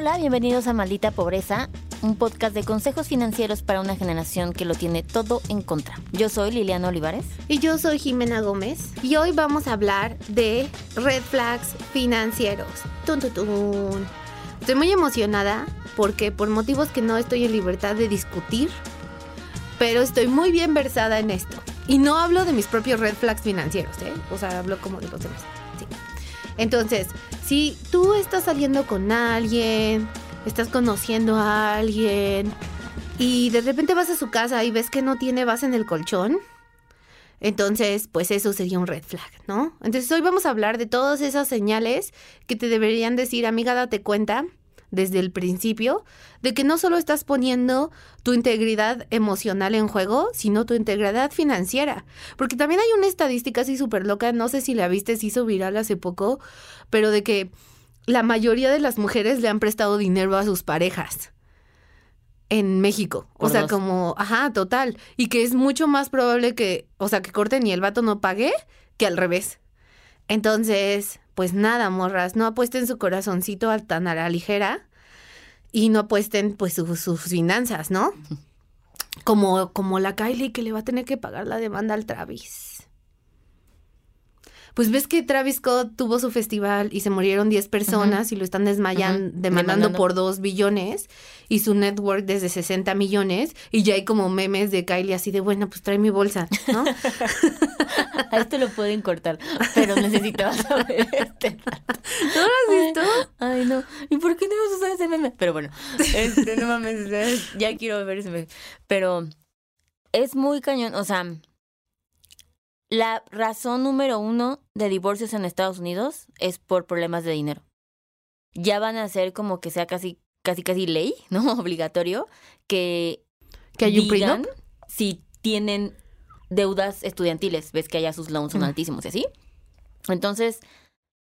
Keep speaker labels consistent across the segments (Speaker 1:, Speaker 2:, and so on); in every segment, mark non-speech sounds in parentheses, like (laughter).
Speaker 1: Hola, bienvenidos a Maldita Pobreza, un podcast de consejos financieros para una generación que lo tiene todo en contra. Yo soy Liliana Olivares.
Speaker 2: Y yo soy Jimena Gómez. Y hoy vamos a hablar de red flags financieros. Tun, tun, tun. Estoy muy emocionada porque por motivos que no estoy en libertad de discutir, pero estoy muy bien versada en esto. Y no hablo de mis propios red flags financieros, ¿eh? O sea, hablo como de los demás. Entonces, si tú estás saliendo con alguien, estás conociendo a alguien y de repente vas a su casa y ves que no tiene base en el colchón, entonces, pues eso sería un red flag, ¿no? Entonces hoy vamos a hablar de todas esas señales que te deberían decir, amiga, date cuenta desde el principio de que no solo estás poniendo tu integridad emocional en juego, sino tu integridad financiera. Porque también hay una estadística así súper loca, no sé si la viste, se hizo viral hace poco, pero de que la mayoría de las mujeres le han prestado dinero a sus parejas en México. o sea,
Speaker 1: dos.
Speaker 2: como, ajá, total. Y que es mucho más probable que, o sea, que corten y el vato no pague que al revés. Entonces, pues nada, morras, no apuesten su corazoncito a tan a la ligera y no apuesten pues su- sus finanzas, ¿no? Como, como la Kylie que le va a tener que pagar la demanda al Travis. Pues ves que Travis Scott tuvo su festival y se murieron 10 personas y lo están desmayan,
Speaker 1: Ujú.
Speaker 2: demandando
Speaker 1: Demandando.
Speaker 2: por 2 billones y su network desde 60 millones y ya hay como memes de Kylie así de, bueno, pues trae mi bolsa, ¿no? (laughs)
Speaker 1: A esto lo pueden cortar, pero necesitaba (laughs) saber este dato.
Speaker 2: ¿No lo has visto?
Speaker 1: Ay, no. ¿Y por qué no ibas a usar ese meme? Pero bueno, este, no mames, es- (laughs) ya quiero ver ese meme. Pero es muy cañón, o sea, la razón número uno de divorcios en Estados Unidos es por problemas de dinero. Ya van a ser como que sea casi, casi, casi ley, (laughs) ¿no? Obligatorio, que
Speaker 2: Que hay un
Speaker 1: digan si tienen deudas estudiantiles. Ves que allá sus loans son
Speaker 2: Mm.
Speaker 1: altísimos y así. Entonces,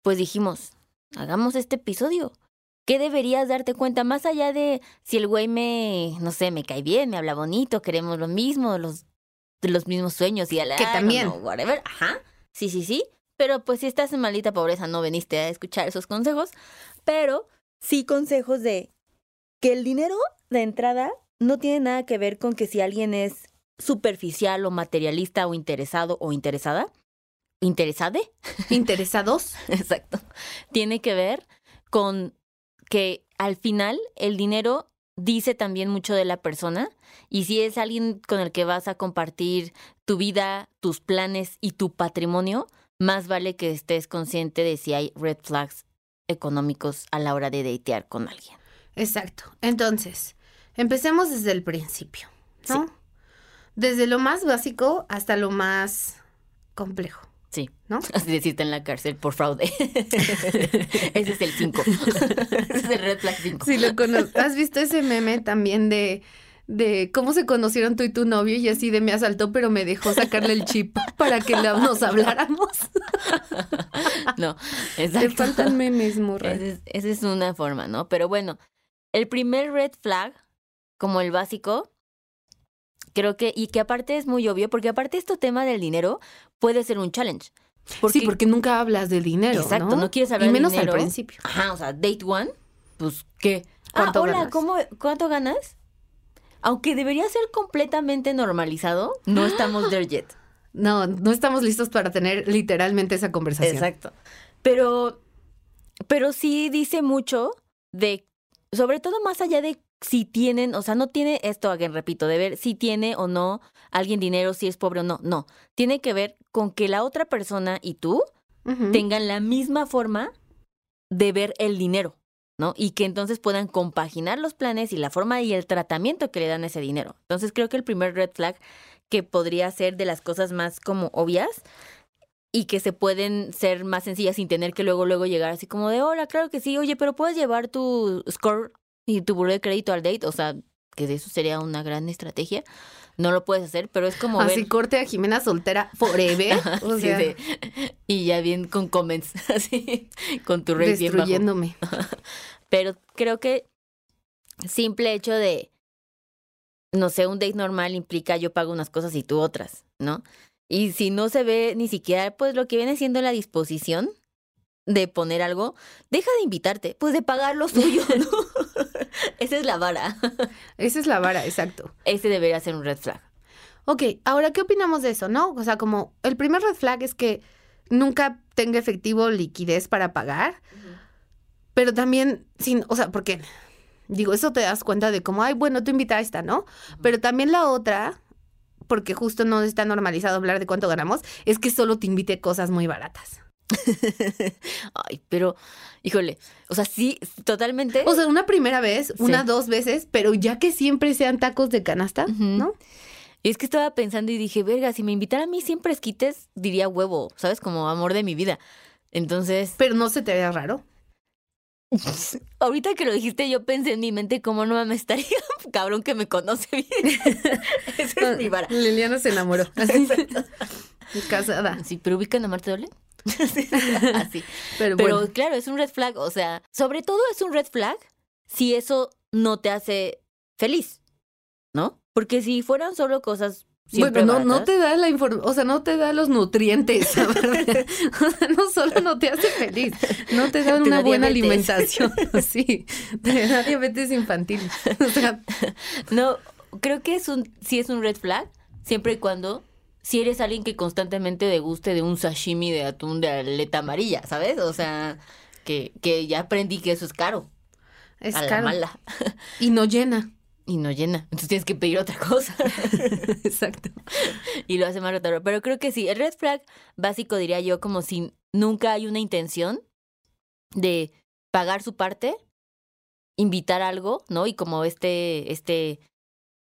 Speaker 1: pues dijimos, hagamos este episodio. ¿Qué deberías darte cuenta? Más allá de si el güey me, no sé, me cae bien, me habla bonito, queremos lo mismo, los, los mismos sueños y a la
Speaker 2: Que también.
Speaker 1: whatever. Ajá. Sí, sí, sí. Pero pues si estás en maldita pobreza, no veniste a escuchar esos consejos. Pero sí consejos de que el dinero de entrada no tiene nada que ver con que si alguien es superficial o materialista o interesado o interesada. ¿Interesade? (laughs)
Speaker 2: Interesados.
Speaker 1: Exacto. Tiene que ver con que al final el dinero dice también mucho de la persona y si es alguien con el que vas a compartir tu vida, tus planes y tu patrimonio, más vale que estés consciente de si hay red flags económicos a la hora de datear con alguien.
Speaker 2: Exacto. Entonces, empecemos desde el principio, ¿no? Desde lo más básico hasta lo más complejo,
Speaker 1: Sí.
Speaker 2: ¿no? (laughs)
Speaker 1: Así decirte en la cárcel por fraude. (laughs) Ese es el 5. (laughs) Ese es el red flag 5.
Speaker 2: Sí, lo conozco. ¿Has visto ese meme también de, de cómo se conocieron tú y tu novio y así de me asaltó, pero me dejó sacarle el chip para que la- nos habláramos?
Speaker 1: No,
Speaker 2: Le
Speaker 1: exacto.
Speaker 2: faltan memes, morra.
Speaker 1: Esa es, esa es una forma, ¿no? Pero bueno, el primer red flag, como el básico, creo que, y que aparte es muy obvio, porque aparte este tema del dinero puede ser un challenge.
Speaker 2: sí, porque nunca hablas de dinero,
Speaker 1: Exacto, no, quieres hablar
Speaker 2: Y
Speaker 1: de
Speaker 2: menos
Speaker 1: dinero.
Speaker 2: al principio.
Speaker 1: Ajá, o sea, date one, pues, ¿qué? Ah,
Speaker 2: ¿Cuánto
Speaker 1: hola,
Speaker 2: ganas?
Speaker 1: ¿cómo, ¿cuánto ganas? Aunque debería ser completamente normalizado, no estamos there yet. (gasps)
Speaker 2: No, no estamos listos para tener literalmente esa conversación.
Speaker 1: Exacto. Pero, pero sí dice mucho de, sobre todo más allá de si tienen, o sea, no tiene esto, again, repito, de ver si tiene o no alguien dinero, si es pobre o no. No, tiene que ver con que la otra persona y tú tengan la misma forma de ver el dinero, ¿no? Y que entonces puedan compaginar los planes y la forma y el tratamiento que le dan a ese dinero. Entonces creo que el primer red flag que podría ser de las cosas más como obvias y que se pueden ser más sencillas sin tener que luego luego llegar así como de, hola, claro que sí, oye, pero puedes llevar tu score y tu buro de crédito al date, o sea, que de eso sería una gran estrategia. No lo puedes hacer, pero es como
Speaker 2: Así
Speaker 1: ver...
Speaker 2: corte a Jimena soltera forever. (laughs) O
Speaker 1: Sí,
Speaker 2: sea,
Speaker 1: de- y ya bien con comments, (laughs) así, con tu rate bien bajo.
Speaker 2: destruyéndome. (laughs)
Speaker 1: Pero creo que simple hecho de, no sé, un date normal implica yo pago unas cosas y tú otras, ¿no? Y si no se ve ni siquiera, pues lo que viene siendo la disposición de poner algo, deja de invitarte, pues de pagar lo suyo, ¿no? (laughs) Esa es la vara. (laughs)
Speaker 2: Esa es la vara, exacto.
Speaker 1: Ese debería ser un red flag.
Speaker 2: Ok, ahora, ¿qué opinamos de eso, no? O sea, como el primer red flag es que nunca tenga efectivo liquidez para pagar, pero también, sin, o sea, porque, digo, eso te das cuenta de cómo, ay, bueno, tú invita a esta, ¿no? Pero también la otra, porque justo no está normalizado hablar de cuánto ganamos, es que solo te invite cosas muy baratas. (laughs)
Speaker 1: Ay, pero, híjole, o sea, sí, totalmente.
Speaker 2: O sea, una primera vez, una, dos veces, pero ya que siempre sean tacos de canasta, ¿no?
Speaker 1: Y es que estaba pensando y dije, verga, si me invitara a mí siempre esquites, diría huevo, ¿sabes? Como amor de mi vida. Entonces.
Speaker 2: Pero no se te vea raro. (laughs)
Speaker 1: Ahorita que lo dijiste, yo pensé en mi mente cómo no me estaría (laughs) cabrón que me conoce bien. Esa es mi vara.
Speaker 2: Liliana se enamoró. Así. Casada.
Speaker 1: Sí, pero ubican a Marte Doble. (laughs) Así. (laughs) Pero, pero claro, es un red flag. O sea, sobre todo es un red flag si eso no te hace feliz, ¿no? Porque si fueran solo cosas
Speaker 2: bueno, no, no te da la información, o sea, no te da los nutrientes, (laughs) o sea, no solo no te hace feliz, no te da una buena alimentación, sí, te da diabetes infantil. O sea,
Speaker 1: no, creo que es un, sí es un red flag, siempre y cuando si eres alguien que constantemente deguste de un sashimi de atún de aleta amarilla, ¿sabes? O sea, que, que ya aprendí que eso es caro.
Speaker 2: Es caro. mala. Y no llena.
Speaker 1: Y no llena. Entonces tienes que pedir otra cosa. (laughs)
Speaker 2: Exacto.
Speaker 1: Y lo hace más rotador. Pero creo que sí. El red flag básico diría yo como si nunca hay una intención de pagar su parte, invitar algo, ¿no? Y como este, este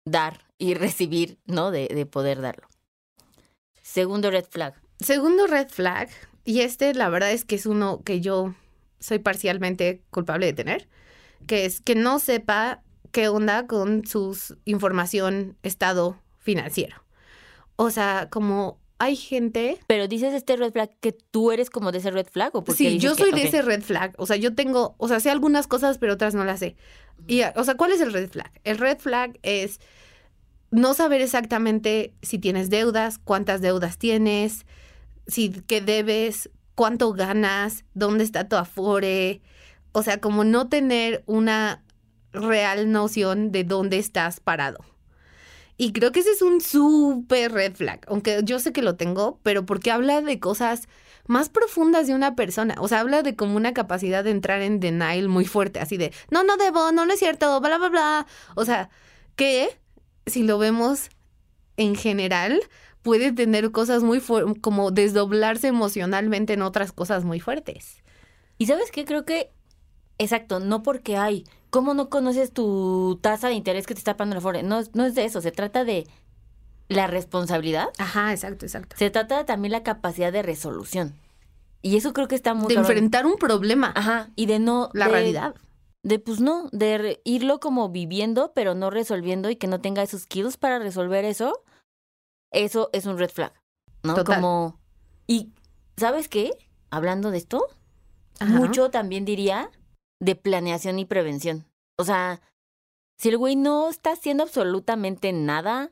Speaker 1: dar y recibir, ¿no? De, de poder darlo. Segundo red flag.
Speaker 2: Segundo red flag, y este la verdad es que es uno que yo soy parcialmente culpable de tener, que es que no sepa qué onda con su información estado financiero. O sea, como hay gente.
Speaker 1: Pero dices este red flag que tú eres como de ese red flag o porque
Speaker 2: Sí, yo soy de ese red flag. O sea, yo tengo, o sea, sé algunas cosas, pero otras no las sé. Y, o sea, ¿cuál es el red flag? El red flag es no saber exactamente si tienes deudas, cuántas deudas tienes, si qué debes, cuánto ganas, dónde está tu afore. O sea, como no tener una real noción de dónde estás parado. Y creo que ese es un súper red flag, aunque yo sé que lo tengo, pero porque habla de cosas más profundas de una persona. O sea, habla de como una capacidad de entrar en denial muy fuerte, así de, no, no debo, no, no es cierto, bla, bla, bla. O sea, que si lo vemos en general, puede tener cosas muy fuertes, como desdoblarse emocionalmente en otras cosas muy fuertes.
Speaker 1: Y sabes qué, creo que, exacto, no porque hay, ¿cómo no conoces tu tasa de interés que te está pagando la FORE? No, no es de eso, se trata de la responsabilidad.
Speaker 2: Ajá, exacto, exacto.
Speaker 1: Se trata de también la capacidad de resolución. Y eso creo que está muy...
Speaker 2: De enfrentar un problema.
Speaker 1: Ajá, y de no...
Speaker 2: La realidad
Speaker 1: de pues no, de irlo como viviendo, pero no resolviendo y que no tenga esos skills para resolver eso, eso es un red flag, ¿no? Como, y ¿sabes qué? Hablando de esto, mucho también diría de planeación y prevención. O sea, si el güey no está haciendo absolutamente nada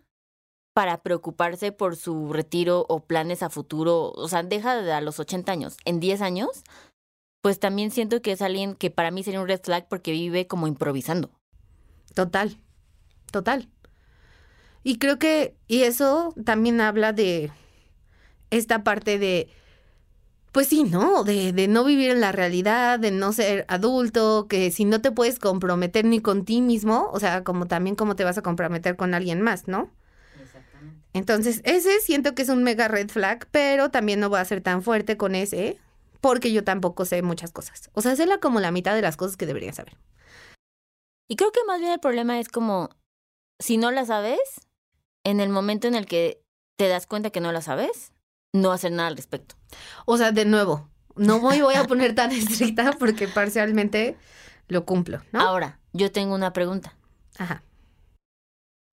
Speaker 1: para preocuparse por su retiro o planes a futuro, o sea, deja de a los 80 años, en 10 años, pues también siento que es alguien que para mí sería un red flag porque vive como improvisando.
Speaker 2: Total, total. Y creo que, y eso también habla de esta parte de, pues sí, ¿no? De, de no vivir en la realidad, de no ser adulto, que si no te puedes comprometer ni con ti mismo, o sea, como también cómo te vas a comprometer con alguien más, ¿no? Exactamente. Entonces, ese siento que es un mega red flag, pero también no voy a ser tan fuerte con ese, porque yo tampoco sé muchas cosas. O sea, sé la, como la mitad de las cosas que debería saber.
Speaker 1: Y creo que más bien el problema es como, si no la sabes, en el momento en el que te das cuenta que no la sabes, no hacer nada al respecto.
Speaker 2: O sea, de nuevo, no voy, voy a poner tan (laughs) estricta porque parcialmente lo cumplo, ¿no?
Speaker 1: Ahora, yo tengo una pregunta.
Speaker 2: Ajá.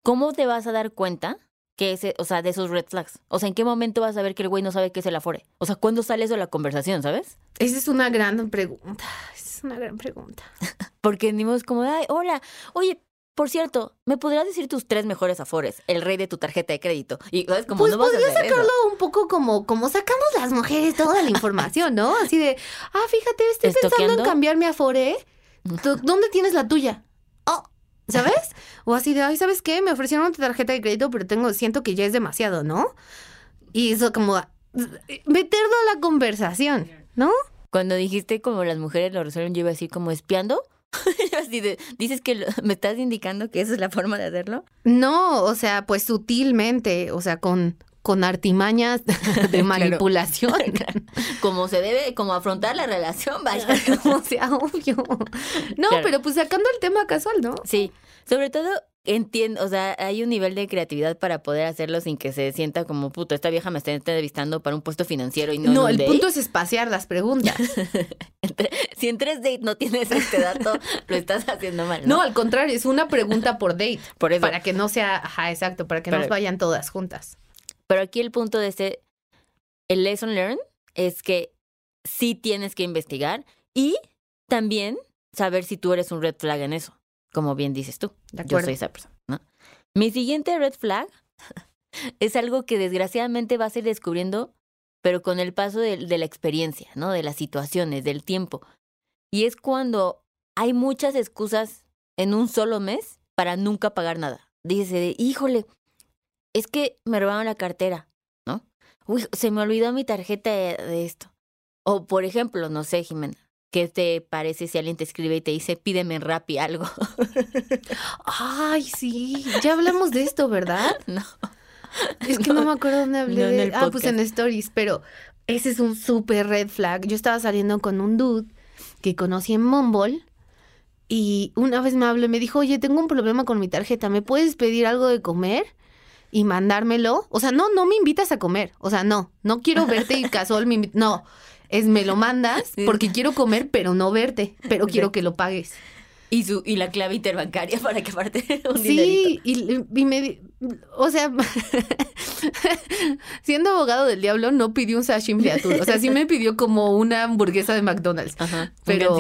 Speaker 1: ¿Cómo te vas a dar cuenta que ese, o sea, de esos red flags? O sea, ¿en qué momento vas a ver que el güey no sabe qué es el afore? O sea, ¿cuándo sale eso de la conversación, sabes?
Speaker 2: Esa es una gran pregunta. Esa es una gran pregunta. (laughs)
Speaker 1: Porque ni como, ay, hola, oye, por cierto, ¿me podrías decir tus tres mejores afores? El rey de tu tarjeta de crédito. Y ¿sabes? como
Speaker 2: pues
Speaker 1: no
Speaker 2: podría sacarlo un poco como, como sacamos las mujeres toda la información, ¿no? Así de, ah, fíjate, estoy pensando en cambiar mi afore. (laughs) ¿Dónde tienes la tuya? ¿Sabes? O así de, ay, ¿sabes qué? Me ofrecieron una tarjeta de crédito, pero tengo, siento que ya es demasiado, ¿no? Y eso como meterlo a la conversación, ¿no?
Speaker 1: Cuando dijiste como las mujeres lo resuelven, yo iba así como espiando. (laughs) así de, dices que me estás indicando que esa es la forma de hacerlo.
Speaker 2: No, o sea, pues sutilmente, o sea, con, con artimañas (laughs) de manipulación. (laughs)
Speaker 1: como se debe, como afrontar la relación, vaya. (laughs)
Speaker 2: o sea, obvio. No, pero pues sacando el tema casual, ¿no?
Speaker 1: Sí, sobre todo entiendo, o sea, hay un nivel de creatividad para poder hacerlo sin que se sienta como, puto, esta vieja me está entrevistando para un puesto financiero y no
Speaker 2: No, el punto es espaciar las preguntas.
Speaker 1: si en tres dates no tienes este dato, lo estás haciendo mal. No,
Speaker 2: no al contrario, es una pregunta por date. Por eso. Para que no sea, ajá, exacto, para que no vayan todas juntas.
Speaker 1: Pero aquí el punto de este, el lesson learned es que sí tienes que investigar y también saber si tú eres un red flag en eso, como bien dices tú. Yo soy esa persona, ¿no? Mi siguiente red flag (laughs) es algo que desgraciadamente vas a ir descubriendo, pero con el paso de, de la experiencia, ¿no? De las situaciones, del tiempo. Y es cuando hay muchas excusas en un solo mes para nunca pagar nada. Dice, híjole, es que me robaron la cartera, ¿no? Uy, se me olvidó mi tarjeta de, esto. O, por ejemplo, no sé, Jimena, ¿qué te parece si alguien te escribe y te dice, pídeme en Rappi algo? (laughs)
Speaker 2: Ay, sí, ya hablamos de esto, ¿verdad? (laughs)
Speaker 1: No.
Speaker 2: Es que no, me acuerdo dónde hablé de... Ah, pues en Stories, pero ese es un súper red flag. Yo estaba saliendo con un dude que conocí en Mumble y una vez me habló y me dijo, oye, tengo un problema con mi tarjeta, ¿me puedes pedir algo de comer? Y mandármelo. O sea, no, no me invitas a comer. O sea, no, no quiero verte y (laughs) casual me No, es me lo mandas porque quiero comer, pero no verte, pero quiero que lo pagues.
Speaker 1: Y su y la clave interbancaria (laughs) para que aparte (laughs) un
Speaker 2: Sí, y, y, me o sea, siendo abogado del diablo no pidió un sashimi de atún, o sea, sí me pidió como una hamburguesa de McDonald's. Ajá, pero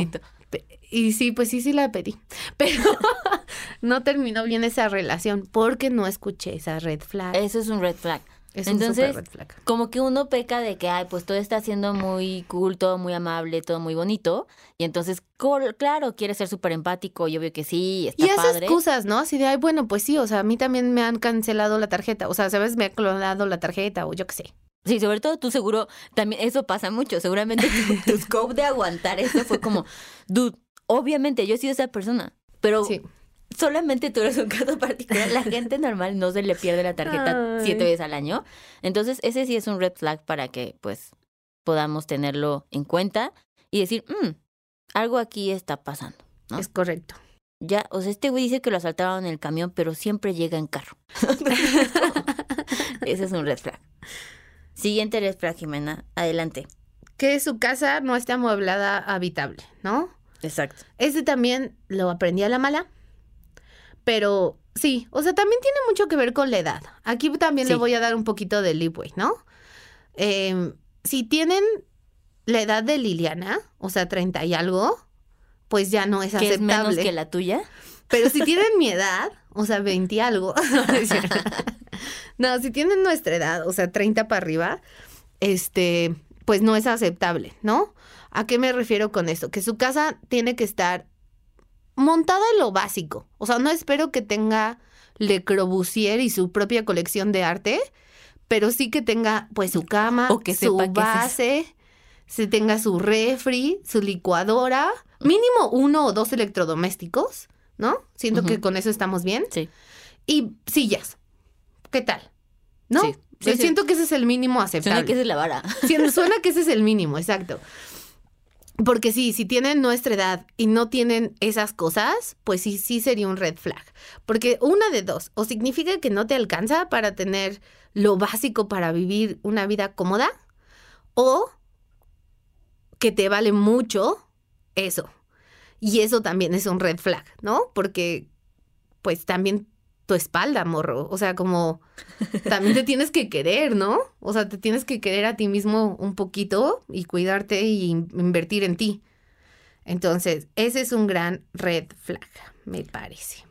Speaker 2: y sí, pues sí, sí la pedí. (laughs) Pero (laughs) no terminó bien esa relación porque no escuché esa red flag.
Speaker 1: Eso es un red flag. Es Entonces, red flag. como que uno peca de que, ay, pues todo está siendo muy cool, todo muy amable, todo muy bonito. Y entonces, claro, quiere ser súper empático, yo veo que sí, está
Speaker 2: Y esas excusas, ¿no? Así de, ay, bueno, pues sí, o sea, a mí también me han cancelado la tarjeta. O sea, ¿sabes? Me ha clonado la tarjeta o yo qué sé.
Speaker 1: Sí, sobre todo tú seguro, también eso pasa mucho. Seguramente tu, tu scope de aguantar eso fue como, dude, obviamente yo he sido esa persona, pero solamente tú eres un caso particular. La gente normal no se le pierde la tarjeta siete veces al año. Entonces, ese sí es un red flag para que, pues, podamos tenerlo en cuenta y decir, mm, algo aquí está pasando.
Speaker 2: Es correcto.
Speaker 1: Ya, o sea, este güey dice que lo asaltaron en el camión, pero siempre llega en carro. (laughs) ese es un red flag. Siguiente red flag, Jimena. Adelante.
Speaker 2: Que su casa no esté amueblada habitable, ¿no?
Speaker 1: Exacto.
Speaker 2: Ese también lo aprendí a la mala, pero sí, o sea, también tiene mucho que ver con la edad. Aquí también le voy a dar un poquito de leeway, ¿no? Em, si tienen la edad de Liliana, o sea, 30 y algo, pues ya no es aceptable. es menos
Speaker 1: que la tuya?
Speaker 2: Pero si tienen mi edad, o sea, 20 y algo. (laughs) no, si tienen nuestra edad, o sea, 30 para arriba, este, pues no es aceptable, ¿no? ¿A qué me refiero con esto? Que su casa tiene que estar montada en lo básico. O sea, no espero que tenga Le Corbusier y su propia colección de arte, pero sí que tenga pues su cama, o que su base, se tenga su refri, su licuadora, mínimo uno o dos electrodomésticos, ¿no? Siento que con eso estamos bien.
Speaker 1: Sí.
Speaker 2: Y sillas. ¿Qué tal? ¿No? Sí. siento que ese es el mínimo aceptable.
Speaker 1: Suena que esa es la vara.
Speaker 2: suena que ese es el mínimo, exacto. Porque sí, si tienen nuestra edad y no tienen esas cosas, pues sí, sí sería un red flag. Porque una de dos, o significa que no te alcanza para tener lo básico para vivir una vida cómoda, o que te vale mucho eso. Y eso también es un red flag, ¿no? Porque pues también tu espalda, morro. O sea, como también te tienes que querer, ¿no? O sea, te tienes que querer a ti mismo un poquito y cuidarte y invertir en ti. Entonces, ese es un gran red flag, me parece.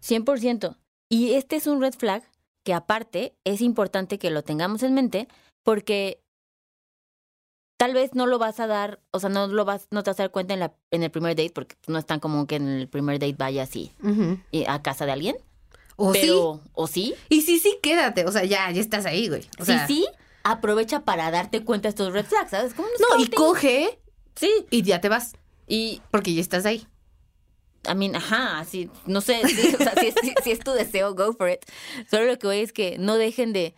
Speaker 1: 100%. Y este es un red flag que aparte es importante que lo tengamos en mente porque tal vez no lo vas a dar, o sea, no lo vas, no te vas a dar cuenta en, la, en el primer date, porque no es tan común que en el primer date vaya así
Speaker 2: Ujú.
Speaker 1: eh, a casa de alguien.
Speaker 2: O sí.
Speaker 1: o sí,
Speaker 2: Y sí, sí, quédate. O sea, ya, ya estás ahí, güey. O sea,
Speaker 1: sí, sí, aprovecha para darte cuenta de estos red flags, ¿sabes? Como un
Speaker 2: No, y coge
Speaker 1: Sí,
Speaker 2: y ya te vas.
Speaker 1: y
Speaker 2: Porque ya estás ahí.
Speaker 1: I mean, ajá, así, no sé, sí, o sea, si, es, si- si es tu deseo, go for it. Solo lo que voy es que no dejen de,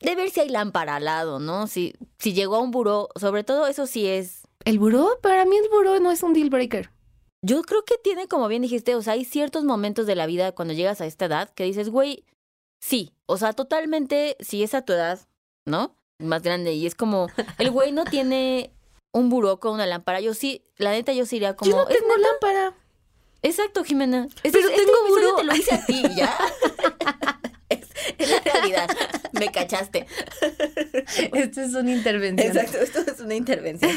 Speaker 1: de ver si hay lámpara al lado, ¿no? Si, si llegó a un buró, sobre todo eso sí es,
Speaker 2: El buró, para mí el buró no es un deal breaker.
Speaker 1: Yo creo que tiene, como bien dijiste, o sea, hay ciertos momentos de la vida cuando llegas a esta edad que dices, güey, sí, o sea, totalmente, si es a tu edad, ¿no? Más grande, y es como, el (laughs) güey no tiene un buró con una lámpara, yo sí, la neta yo sí iría como,
Speaker 2: Yo no
Speaker 1: "¿Es
Speaker 2: tengo lámpara.
Speaker 1: Exacto, Jimena. Este,
Speaker 2: Pero
Speaker 1: este
Speaker 2: tengo
Speaker 1: episodio
Speaker 2: buró.
Speaker 1: te lo hice a ti, ¿ya? (laughs) es, es la realidad. Me cachaste. (laughs)
Speaker 2: Esto es una intervención.
Speaker 1: esto es una intervención.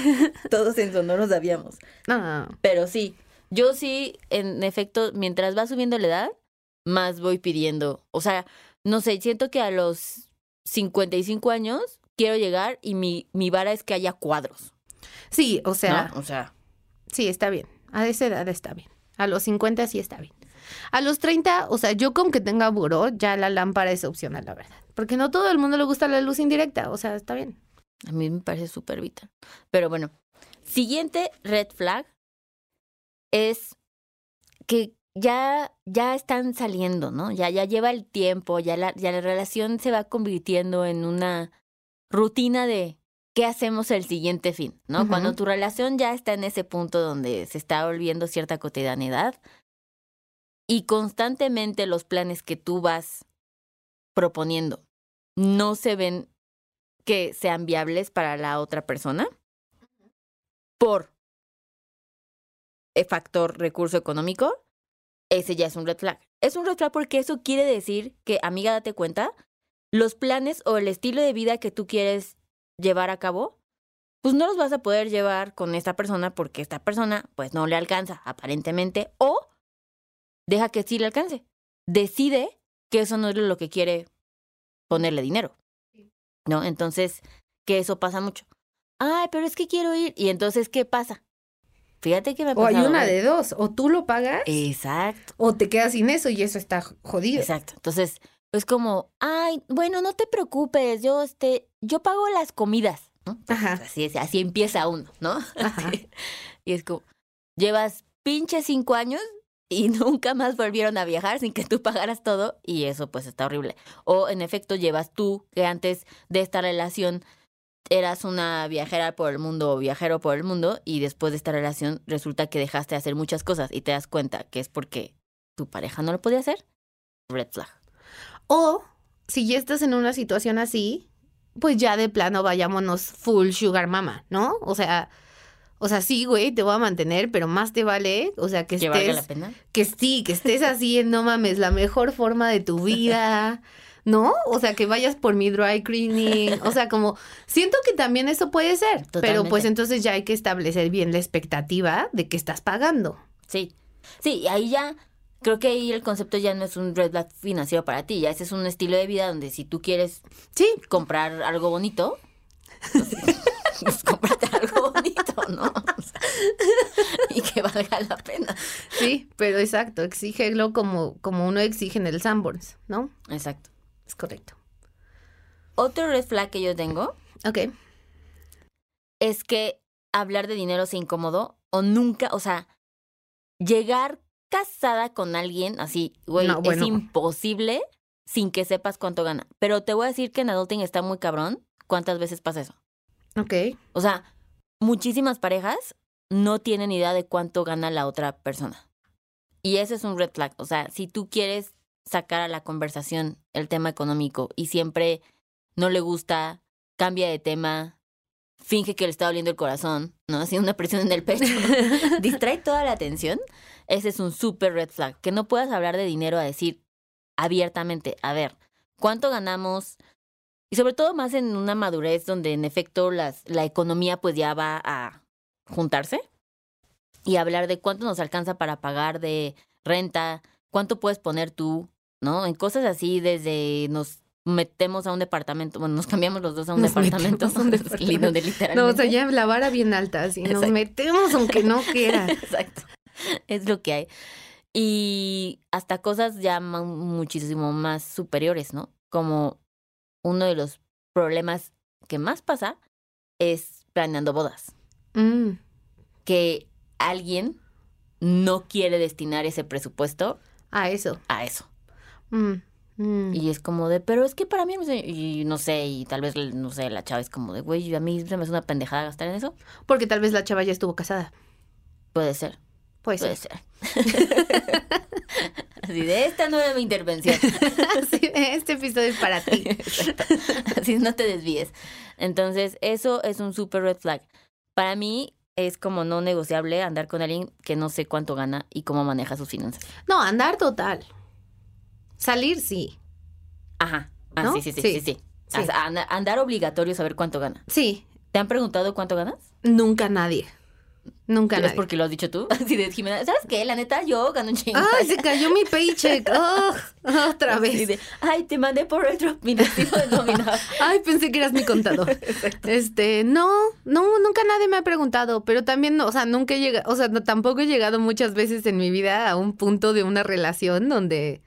Speaker 1: Todos en sonoro sabíamos.
Speaker 2: No.
Speaker 1: Pero sí, yo sí, en efecto, mientras va subiendo la edad, más voy pidiendo. O sea, no sé, siento que a los 55 años quiero llegar y mi, mi vara es que haya cuadros.
Speaker 2: Sí, o sea,
Speaker 1: ¿no? O sea,
Speaker 2: sí, está bien. A esa edad está bien. A los 50 sí está bien. A los 30, o sea, yo con que tenga buró, ya la lámpara es opcional, la verdad. Porque no todo el mundo le gusta la luz indirecta, o sea, está bien.
Speaker 1: A mí me parece súper vital. Pero bueno, siguiente red flag es que ya, ya están saliendo, ¿no? Ya, ya lleva el tiempo, ya la, ya la relación se va convirtiendo en una rutina de qué hacemos el siguiente fin, ¿no? Cuando tu relación ya está en ese punto donde se está volviendo cierta cotidianidad y constantemente los planes que tú vas proponiendo no se ven que sean viables para la otra persona por factor recurso económico, ese ya es un red flag. Es un red flag porque eso quiere decir que, amiga, date cuenta, los planes o el estilo de vida que tú quieres llevar a cabo, pues no los vas a poder llevar con esta persona porque esta persona pues no le alcanza aparentemente o deja que sí le alcance. Decide que eso no es lo que quiere ponerle dinero. ¿No? Entonces, que eso pasa mucho. Ay, pero es que quiero ir. Y entonces, ¿qué pasa? Fíjate que me ha
Speaker 2: O hay
Speaker 1: pasado,
Speaker 2: una
Speaker 1: güey.
Speaker 2: de dos, o tú lo pagas
Speaker 1: Exacto,
Speaker 2: o te quedas sin eso y eso está jodido.
Speaker 1: exacto. Entonces, es como, ay, bueno, no te preocupes, yo este, yo pago las comidas, ¿no?
Speaker 2: Ajá.
Speaker 1: Así es, así empieza uno, ¿no? (laughs)
Speaker 2: Ajá.
Speaker 1: Y es como, llevas pinche cinco años y (laughs) nunca más volvieron a viajar sin que tú pagaras todo y eso pues está horrible. O en efecto llevas tú que antes de esta relación eras una viajera por el mundo o viajero por el mundo y después de esta relación resulta que dejaste de hacer muchas cosas y te das cuenta que es porque tu pareja no lo podía hacer. Red flag.
Speaker 2: O si ya estás en una situación así, pues ya de plano vayámonos full sugar mama, ¿no? O sea, o sea, sí, güey, te voy a mantener, pero más te vale, o sea, que
Speaker 1: ¿Que valga la
Speaker 2: estés,
Speaker 1: pena?
Speaker 2: que sí, que estés así en no mames, la mejor forma de tu vida, (laughs) ¿no? O sea, que vayas por mi dry cleaning, o sea, como siento que también eso puede ser, pero pues entonces ya hay que establecer bien la expectativa de que estás pagando.
Speaker 1: Sí. Sí, y ahí ya, creo que ahí el concepto ya no es un red flag financiero para ti, ya ese es un estilo de vida donde si tú quieres
Speaker 2: Sí,
Speaker 1: comprar algo bonito, pues, (laughs) pues cómprate algo bonito, ¿no? O sea, y que valga la pena.
Speaker 2: sí, pero exacto, exígelo como, como uno exige en el Sanborns, ¿no?
Speaker 1: Exacto.
Speaker 2: Es correcto.
Speaker 1: Otro red flag que yo tengo
Speaker 2: Ok.
Speaker 1: es que hablar de dinero sea incómodo o nunca, o sea, llegar casada con alguien así, güey,
Speaker 2: No, bueno.
Speaker 1: es imposible sin que sepas cuánto gana. Pero te voy a decir que en adulting está muy cabrón. ¿Cuántas veces pasa eso?
Speaker 2: Ok.
Speaker 1: O sea, muchísimas parejas no tienen idea de cuánto gana la otra persona. Y ese es un red flag. O sea, si tú quieres sacar a la conversación el tema económico y siempre no le gusta, cambia de tema, finge que le está doliendo el corazón, ¿no? Haciendo una presión en el pecho, (laughs) distrae toda la atención, ese es un súper red flag. Que no puedas hablar de dinero a decir abiertamente, a ver, ¿cuánto ganamos? Y sobre todo más en una madurez donde en efecto las, la economía pues ya va a juntarse y hablar de cuánto nos alcanza para pagar de renta, cuánto puedes poner tú, ¿no? En cosas así desde nos metemos a un departamento, bueno, nos cambiamos los dos a un
Speaker 2: Nos
Speaker 1: departamento,
Speaker 2: metemos a un (laughs)
Speaker 1: Es
Speaker 2: departamento.
Speaker 1: lindo de literalmente.
Speaker 2: No, o sea, ya la vara bien alta, así nos metemos aunque no quiera. (laughs)
Speaker 1: Exacto. Es lo que hay. Y hasta cosas ya muchísimo más superiores, ¿no? Como uno de los problemas que más pasa es planeando bodas.
Speaker 2: Mm,
Speaker 1: Que alguien no quiere destinar ese presupuesto
Speaker 2: a eso.
Speaker 1: a eso.
Speaker 2: Mm, mm.
Speaker 1: Y es como de, pero es que para mí, y no sé, y tal vez, no sé, la chava es como de, güey, a mí se me hace una pendejada gastar en eso.
Speaker 2: Porque tal vez la chava ya estuvo casada.
Speaker 1: Puede ser, puede ser. (laughs) Así de, esta no era mi intervención. (laughs)
Speaker 2: Sí, este episodio es para ti. (laughs)
Speaker 1: Exacto. Así no te desvíes. Entonces, eso es un super red flag. Para mí es como no negociable andar con alguien que no sé cuánto gana y cómo maneja sus finanzas.
Speaker 2: No, andar total. Salir sí.
Speaker 1: Ajá. Ah,
Speaker 2: ¿No?
Speaker 1: sí, sí, sí,
Speaker 2: Sí.
Speaker 1: sí, andar obligatorio saber cuánto gana.
Speaker 2: Sí.
Speaker 1: ¿Te han preguntado cuánto ganas?
Speaker 2: Nunca nadie. Nunca
Speaker 1: ¿Es
Speaker 2: nadie.
Speaker 1: porque lo has dicho tú? (laughs) Así de Jimena, ¿sabes qué? La neta, yo gano un chingo.
Speaker 2: Ay, se cayó mi paycheck. (laughs) Oh, otra vez.
Speaker 1: de, Ay, te mandé por retro mi recibo de nómina. (laughs)
Speaker 2: Ay, pensé que eras mi contador. Este, no, no, nunca nadie me ha preguntado, pero también, o sea, nunca he llegado, o sea, no, tampoco he llegado muchas veces en mi vida a un punto de una relación donde,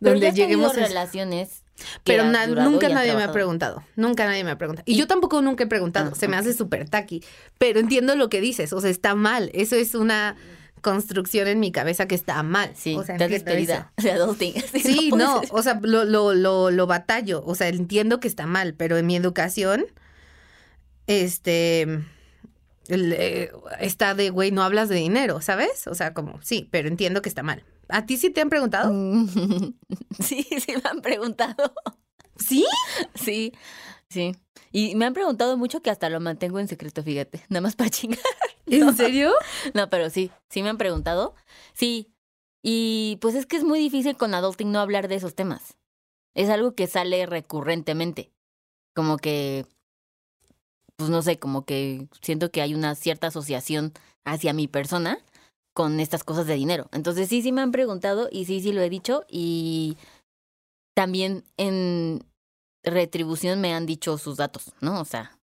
Speaker 2: donde lleguemos a-
Speaker 1: relaciones
Speaker 2: Pero na- nunca nadie me ha preguntado. Nunca nadie me ha preguntado. Y, yo tampoco nunca he preguntado.
Speaker 1: Ah,
Speaker 2: Se me hace súper taqui. Pero entiendo lo que dices. O sea, está mal. Eso es una construcción en mi cabeza que está mal.
Speaker 1: Sí,
Speaker 2: o sea,
Speaker 1: despedida de adulting. (laughs)
Speaker 2: Sí, no,
Speaker 1: ser-
Speaker 2: o sea, lo, lo, lo, lo batallo. O sea, entiendo que está mal, pero en mi educación, este, eh, está de, güey, no hablas de dinero, ¿sabes? O sea, como, sí, pero entiendo que está mal. ¿A ti sí te han preguntado? (laughs)
Speaker 1: Sí, sí me han preguntado.
Speaker 2: ¿Sí?
Speaker 1: Sí, sí. Y me han preguntado mucho que hasta lo mantengo en secreto, fíjate. Nada más para (laughs) chingar.
Speaker 2: ¿En serio?
Speaker 1: No, pero sí, sí me han preguntado. Sí. Y pues es que es muy difícil con adulting no hablar de esos temas. Es algo que sale recurrentemente. Como que, pues no sé, como que siento que hay una cierta asociación hacia mi persona con estas cosas de dinero. Entonces sí, sí me han preguntado y sí, sí lo he dicho. Y también en retribución me han dicho sus datos, ¿no? O sea,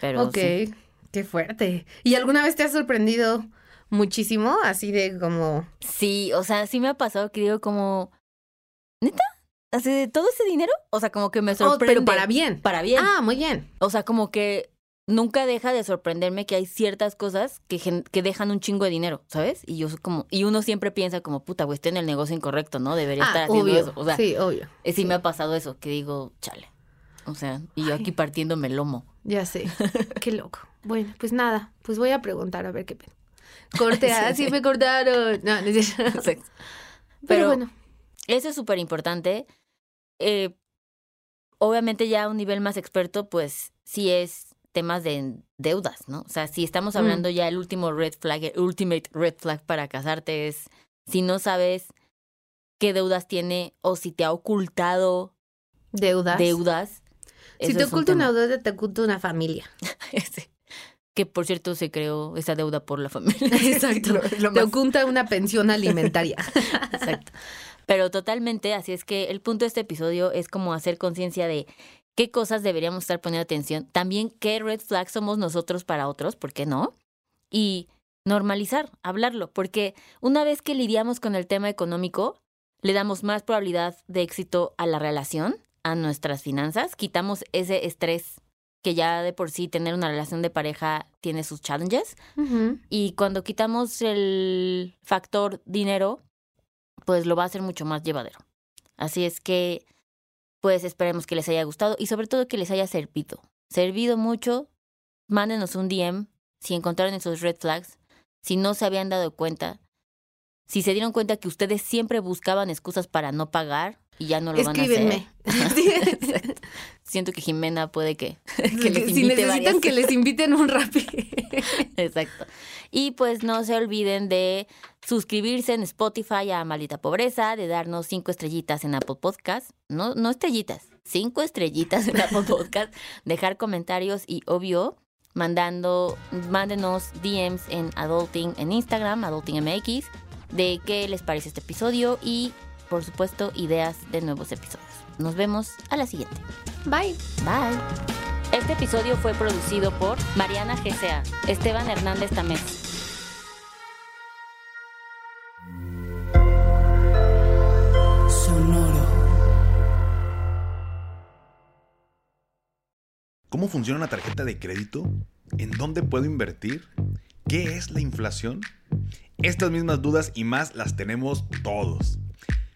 Speaker 1: pero
Speaker 2: ok,
Speaker 1: sí.
Speaker 2: qué fuerte. ¿Y alguna vez te has sorprendido muchísimo? Así de como...
Speaker 1: Sí, o sea, sí me ha pasado que digo como, ¿neta? ¿Así de todo ese dinero? O sea, como que me
Speaker 2: Oh,
Speaker 1: sorprende.
Speaker 2: pero para bien.
Speaker 1: Para bien.
Speaker 2: Ah, muy bien.
Speaker 1: O sea, como que nunca deja de sorprenderme que hay ciertas cosas que, que dejan un chingo de dinero, ¿sabes? Y yo como, y uno siempre piensa como, puta, güey, estoy en el negocio incorrecto, ¿no? Debería estar
Speaker 2: Ah,
Speaker 1: haciendo
Speaker 2: obvio.
Speaker 1: eso. O sea,
Speaker 2: sí, obvio.
Speaker 1: eh, sí me ha pasado eso, que digo, chale. O sea, y yo aquí partiéndome el lomo.
Speaker 2: Ya sé. (laughs) Qué loco. Bueno, pues nada, pues voy a preguntar a ver qué pedo. (laughs) Corte,
Speaker 1: Sí,
Speaker 2: ah, sí
Speaker 1: sí.
Speaker 2: me cortaron. No, no es cierto. (laughs)
Speaker 1: Pero,
Speaker 2: Pero bueno,
Speaker 1: Eso es súper importante. Eh, obviamente ya a un nivel más experto, pues sí es temas de deudas, ¿no? O sea, si estamos
Speaker 2: Mm.
Speaker 1: hablando ya el último red flag, el ultimate red flag para casarte es si no sabes qué deudas tiene o si te ha ocultado
Speaker 2: deudas.
Speaker 1: deudas.
Speaker 2: Si te
Speaker 1: un
Speaker 2: oculta una deuda, te oculta una familia. (laughs)
Speaker 1: Sí. Que por cierto se creó esa deuda por la familia. (laughs)
Speaker 2: Exacto. (laughs)
Speaker 1: Lo- lo
Speaker 2: Te oculta una pensión alimentaria.
Speaker 1: Exacto. Pero totalmente, así es que el punto de este episodio es como hacer conciencia de qué cosas deberíamos estar poniendo atención, también qué red flags somos nosotros para otros, ¿por qué no? Y normalizar, hablarlo, porque una vez que lidiamos con el tema económico, le damos más probabilidad de éxito a la relación, a nuestras finanzas, quitamos ese estrés que ya de por sí tener una relación de pareja tiene sus challenges,
Speaker 2: Ujú.
Speaker 1: y cuando quitamos el factor dinero, pues lo va a hacer mucho más llevadero. Así es que, pues esperemos que les haya gustado y sobre todo que les haya servido. Servido mucho. Mándenos un DM si encontraron esos red flags, si no se habían dado cuenta, si se dieron cuenta que ustedes siempre buscaban excusas para no pagar y ya no lo van a hacer. (laughs) Siento que Jimena puede que, (laughs) que les
Speaker 2: si
Speaker 1: invite
Speaker 2: necesitan
Speaker 1: varias
Speaker 2: que les inviten un rapi. (laughs) (laughs)
Speaker 1: Exacto. Y pues no se olviden de suscribirse en Spotify a Maldita Pobreza, de darnos cinco estrellitas en Apple Podcast. No, no estrellitas, cinco estrellitas en Apple (laughs) Podcast. Dejar comentarios y obvio, mandando, mándenos DMs en Adulting en Instagram, AdultingMX, de qué les parece este episodio y, por supuesto, ideas de nuevos episodios. Nos vemos a la siguiente.
Speaker 2: Bye.
Speaker 1: Bye. Este episodio fue producido por Mariana GCA, Esteban Hernández Tamés.
Speaker 3: ¿Cómo funciona una tarjeta de crédito? ¿En dónde puedo invertir? ¿Qué es la inflación? Estas mismas dudas y más las tenemos todos.